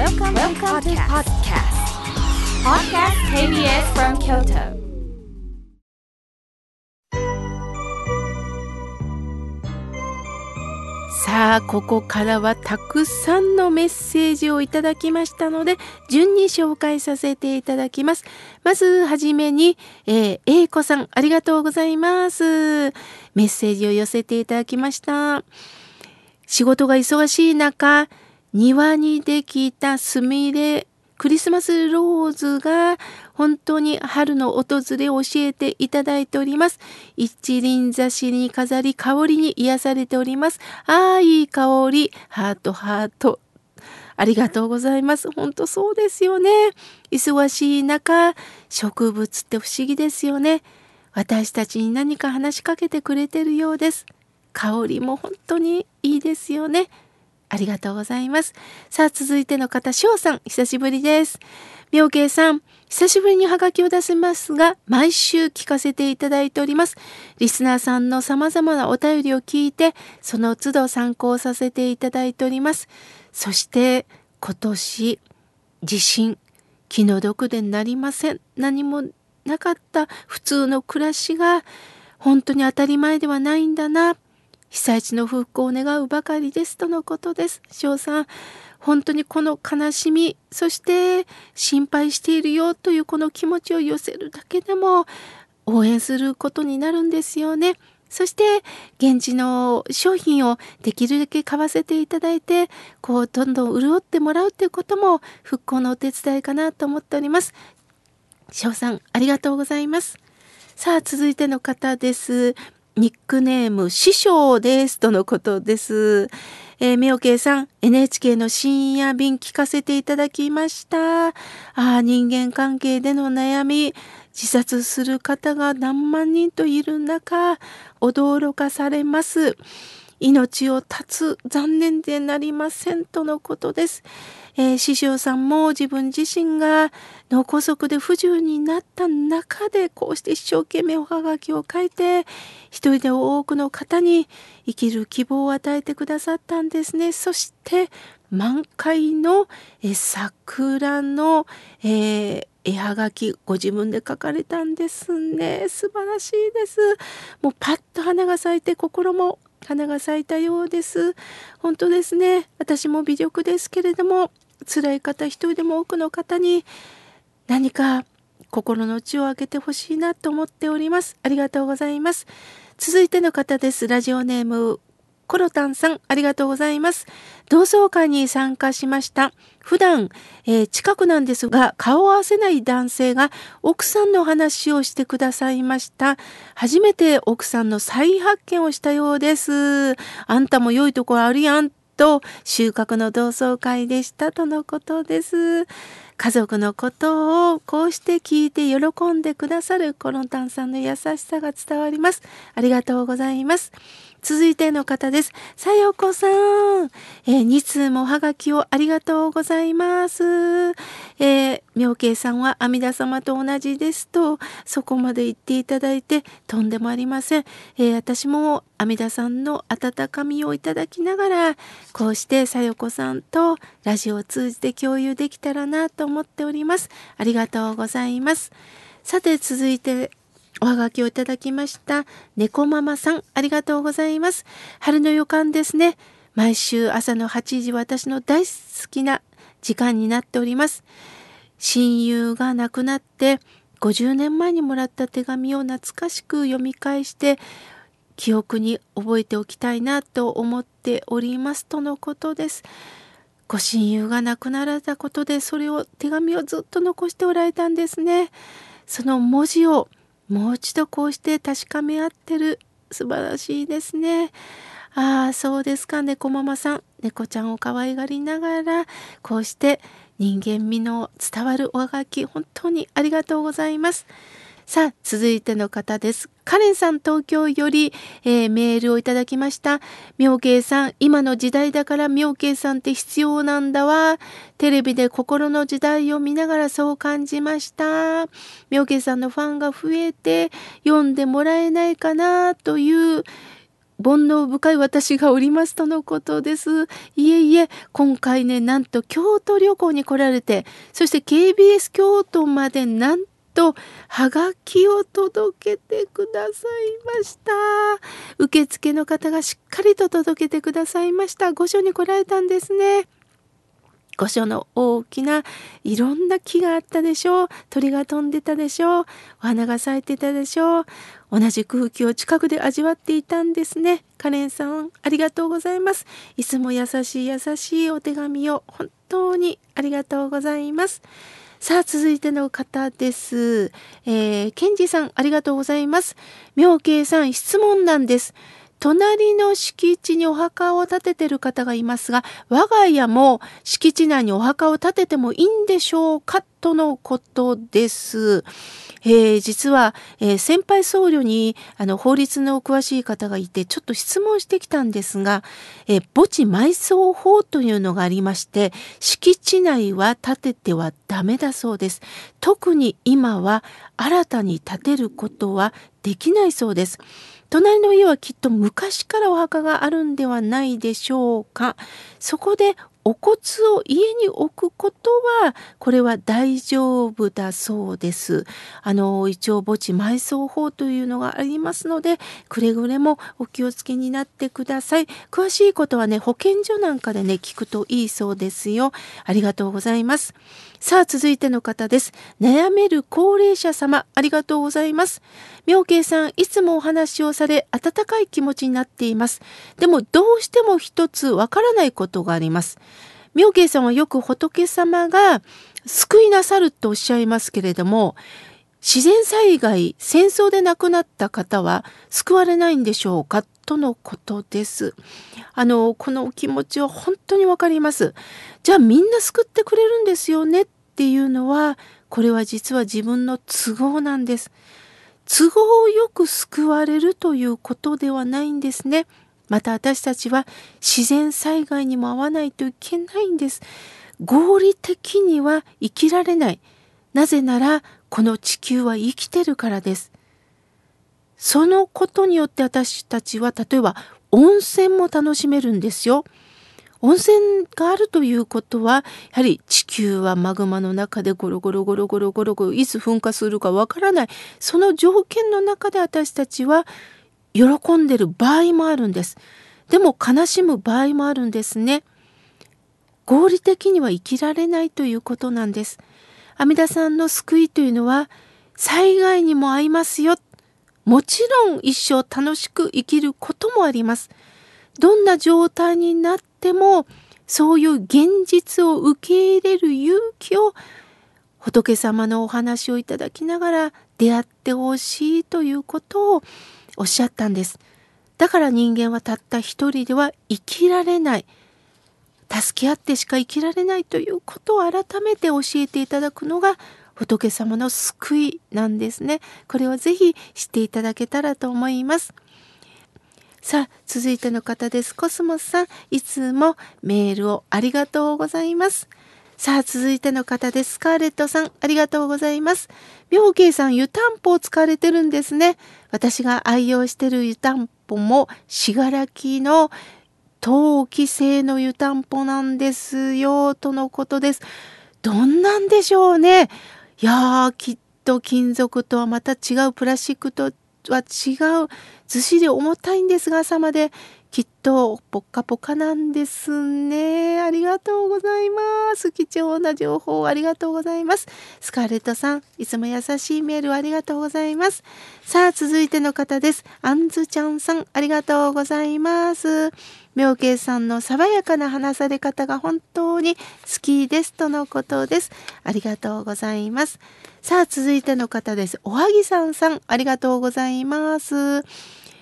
Welcome, Welcome to podcast. Podcast KBS from Kyoto. さあここからはたくさんのメッセージをいただきましたので順に紹介させていただきますまずはじめに、えー、A 子さんありがとうございますメッセージを寄せていただきました仕事が忙しい中庭にできたすみれクリスマスローズが本当に春の訪れを教えていただいております。一輪挿しに飾り香りに癒されております。ああ、いい香り。ハートハート。ありがとうございます。本当そうですよね。忙しい中、植物って不思議ですよね。私たちに何か話しかけてくれてるようです。香りも本当にいいですよね。ありがとうございます。さあ、続いての方、翔さん、久しぶりです。妙慶さん、久しぶりにハガキを出せますが、毎週聞かせていただいております。リスナーさんの様々なお便りを聞いて、その都度参考させていただいております。そして、今年、地震、気の毒でなりません。何もなかった普通の暮らしが、本当に当たり前ではないんだな。被災地の復興を願うばかりですとのことです。翔さん、本当にこの悲しみ、そして心配しているよというこの気持ちを寄せるだけでも応援することになるんですよね。そして現地の商品をできるだけ買わせていただいて、こうどんどん潤ってもらうということも復興のお手伝いかなと思っております。翔さん、ありがとうございます。さあ、続いての方です。ニックネーム師匠ですとのことです。えー、みおけいさん、NHK の深夜便聞かせていただきました。ああ、人間関係での悩み、自殺する方が何万人といる中、驚かされます。命を絶つ残念でなりませんとのことです。えー、師匠さんも自分自身が脳梗塞で不自由になったでこうして一生懸命おはがきを書いて一人で多くの方に生きる希望を与えてくださったんですね。そして満開のえ桜の、えー、絵はがきご自分で書かれたんですね。素晴らしいです。もうパッと花が咲いて心も花が咲いたようです。本当ですね。私も微力ですけれども辛い方一人でも多くの方に何か心の内を開けてほしいなと思っておりますありがとうございます続いての方ですラジオネームコロタンさん、ありがとうございます。同窓会に参加しました。普段、えー、近くなんですが、顔を合わせない男性が奥さんの話をしてくださいました。初めて奥さんの再発見をしたようです。あんたも良いところあるやんと収穫の同窓会でしたとのことです。家族のことをこうして聞いて喜んでくださるコロンタンさんの優しさが伝わります。ありがとうございます。続いての方です。さよこさん。えー、2通もおはがきをありがとうございます。えー、妙慶さんは阿弥陀様と同じですと、そこまで言っていただいて、とんでもありません。えー、私も阿弥陀さんの温かみをいただきながら、こうしてさよこさんとラジオを通じて共有できたらなと思っております。ありがとうございます。さて続いておはがきをいただきました。猫ママさん、ありがとうございます。春の予感ですね。毎週朝の8時、私の大好きな時間になっております。親友が亡くなって、50年前にもらった手紙を懐かしく読み返して、記憶に覚えておきたいなと思っておりますとのことです。ご親友が亡くなられたことでそれを手紙をずっと残しておられたんですね。その文字をもう一度こうして確かめ合ってる素晴らしいですね。ああそうですか猫ママさん猫ちゃんを可愛がりながらこうして人間味の伝わるおはがき本当にありがとうございます。さあ、続いての方です。カレンさん東京より、えー、メールをいただきました。妙慶さん、今の時代だから妙慶さんって必要なんだわ。テレビで心の時代を見ながらそう感じました。妙慶さんのファンが増えて読んでもらえないかなという煩悩深い私がおりますとのことです。いえいえ、今回ね、なんと京都旅行に来られて、そして KBS 京都までなんと、はがきを届けてくださいました。受付の方がしっかりと届けてくださいました。御所に来られたんですね。御所の大きないろんな木があったでしょう。鳥が飛んでたでしょう。お花が咲いてたでしょう。同じ空気を近くで味わっていたんですね。カレンさん、ありがとうございます。いつも優しい優しいお手紙を本当にありがとうございます。さあ、続いての方です。えー、ケンジさん、ありがとうございます。妙慶さん、質問なんです。隣の敷地にお墓を建ててる方がいますが、我が家も敷地内にお墓を建ててもいいんでしょうかとのことです。えー、実は、えー、先輩僧侶にあの法律の詳しい方がいてちょっと質問してきたんですが、えー、墓地埋葬法というのがありまして敷地内は建ててはダメだそうです。特に今は新たに建てることはできないそうです。隣の家はきっと昔からお墓があるんではないでしょうか。そこでお骨を家に置くことはこれは大丈夫だそうです。あの一応墓地埋葬法というのがありますのでくれぐれもお気をつけになってください。詳しいことはね保健所なんかでね聞くといいそうですよ。ありがとうございます。さあ続いての方です。悩める高齢者様ありがとうございます。妙慶さんいつもお話をされ温かい気持ちになっています。でもどうしても一つわからないことがあります。妙慶さんはよく仏様が救いなさるとおっしゃいますけれども自然災害戦争で亡くなった方は救われないんでしょうかとのことです。あのこのお気持ちは本当にわかります。じゃあみんな救ってくれるんですよねっていうのはこれは実は自分の都合なんです。都合よく救われるということではないんですね。また私たちは自然災害にも遭わないといけないんです。合理的には生きられない。なぜならこの地球は生きてるからです。そのことによって私たちは例えば温泉も楽しめるんですよ。温泉があるということはやはり地球はマグマの中でゴロゴロゴロゴロゴロゴロいつ噴火するかわからないその条件の中で私たちは喜んでる場合もあるんです。でも悲しむ場合もあるんですね。合理的には生きられないということなんです。阿弥陀さんの救いというのは災害にも合いますよ。もちろん一生楽しく生きることもあります。どんな状態になってもそういう現実を受け入れる勇気を仏様のお話をいただきながら出会ってほしいということをおっしゃったんです。だから人間はたった一人では生きられない。助け合ってしか生きられないということを改めて教えていただくのが仏様の救いなんですね。これをぜひ知っていただけたらと思います。さあ、続いての方です。コスモスさん、いつもメールをありがとうございます。さあ、続いての方です。スカーレットさん、ありがとうございます。妙慶さん、湯たんぽを使われてるんですね。私が愛用してる湯たんぽも、信楽の陶器製の湯たんぽなんですよ、とのことです。どんなんでしょうね。いやー、きっと金属とはまた違う、プラスチックとは違う、ずっしり重たいんですが、朝まできっとポッカポカなんですね。ありがとうございます。貴重な情報ありがとうございます。スカーレットさん、いつも優しいメールありがとうございます。さあ、続いての方です。あんずちゃんさん、ありがとうございます。妙慶さんの爽やかな話され方が本当に好きですとのことです。ありがとうございます。さあ、続いての方です。おはぎさんさん、ありがとうございます。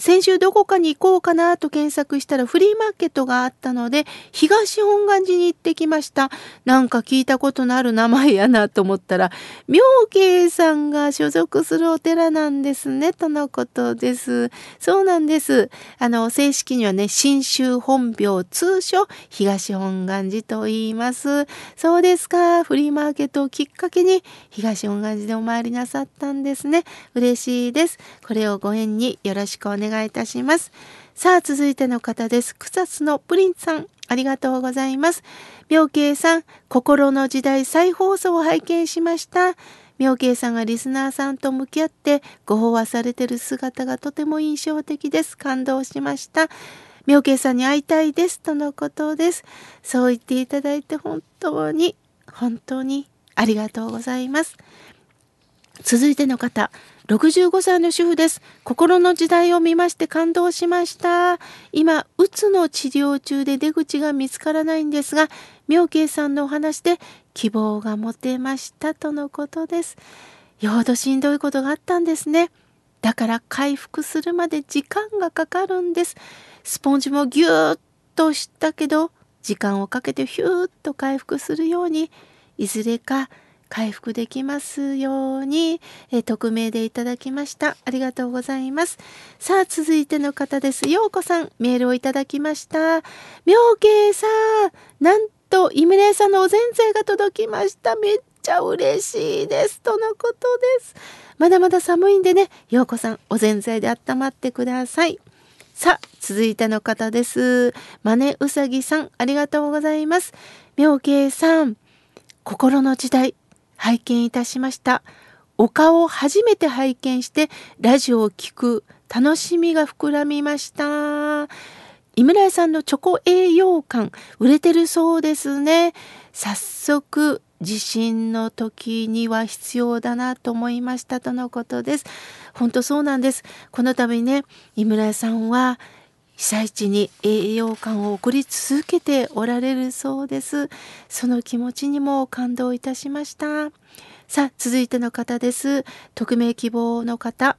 先週どこかに行こうかなと検索したらフリーマーケットがあったので、東本願寺に行ってきました。なんか聞いたことのある名前やなと思ったら、妙慶さんが所属するお寺なんですね、とのことです。そうなんです。あの、正式にはね、新州本廟、通称東本願寺と言います。そうですか。フリーマーケットをきっかけに東本願寺でお参りなさったんですね。嬉しいです。これをご縁によろしくお願い願いたします。さあ、続いての方です。草津のプリンさん、ありがとうございます。妙慶さん、心の時代再放送を拝見しました。妙慶さんがリスナーさんと向き合ってご飽和されてる姿がとても印象的です。感動しました。妙慶さんに会いたいですとのことです。そう言っていただいて本当に、本当にありがとうございます。続いての方、65歳の主婦です。心の時代を見まして感動しました。今、うつの治療中で出口が見つからないんですが、妙慶さんのお話で希望が持てましたとのことです。よほどしんどいことがあったんですね。だから回復するまで時間がかかるんです。スポンジもぎゅーっとしたけど、時間をかけてヒューッと回復するように、いずれか回復できますように、え匿名でいただきました。ありがとうございます。さあ、続いての方です。ようこさん、メールをいただきました。妙慶さん、なんと、イムレイさんのお膳いが届きました。めっちゃ嬉しいです。とのことです。まだまだ寒いんでね、ようこさん、お膳いで温まってください。さあ、続いての方です。マネうさぎさん、ありがとうございます。妙慶さん、心の時代、拝見いたしました。お顔を初めて拝見してラジオを聴く楽しみが膨らみました。井村屋さんのチョコ栄養感売れてるそうですね。早速地震の時には必要だなと思いましたとのことです。本当そうなんです。この度ね、井村さんは被災地に栄養感を送り続けておられるそうです。その気持ちにも感動いたしました。さあ、続いての方です。匿名希望の方、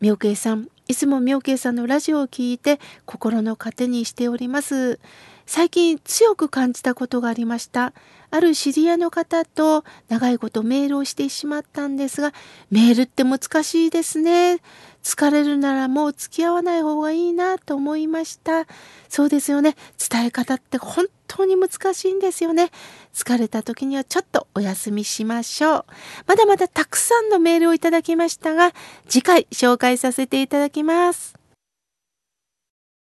妙慶さん。いつも妙慶さんのラジオを聞いて心の糧にしております。最近強く感じたことがありました。ある知り合いの方と長いことメールをしてしまったんですが、メールって難しいですね。疲れるならもう付き合わない方がいいなと思いました。そうですよね。伝え方って本当に難しいんですよね。疲れた時にはちょっとお休みしましょう。まだまだたくさんのメールをいただきましたが、次回紹介させていただきます。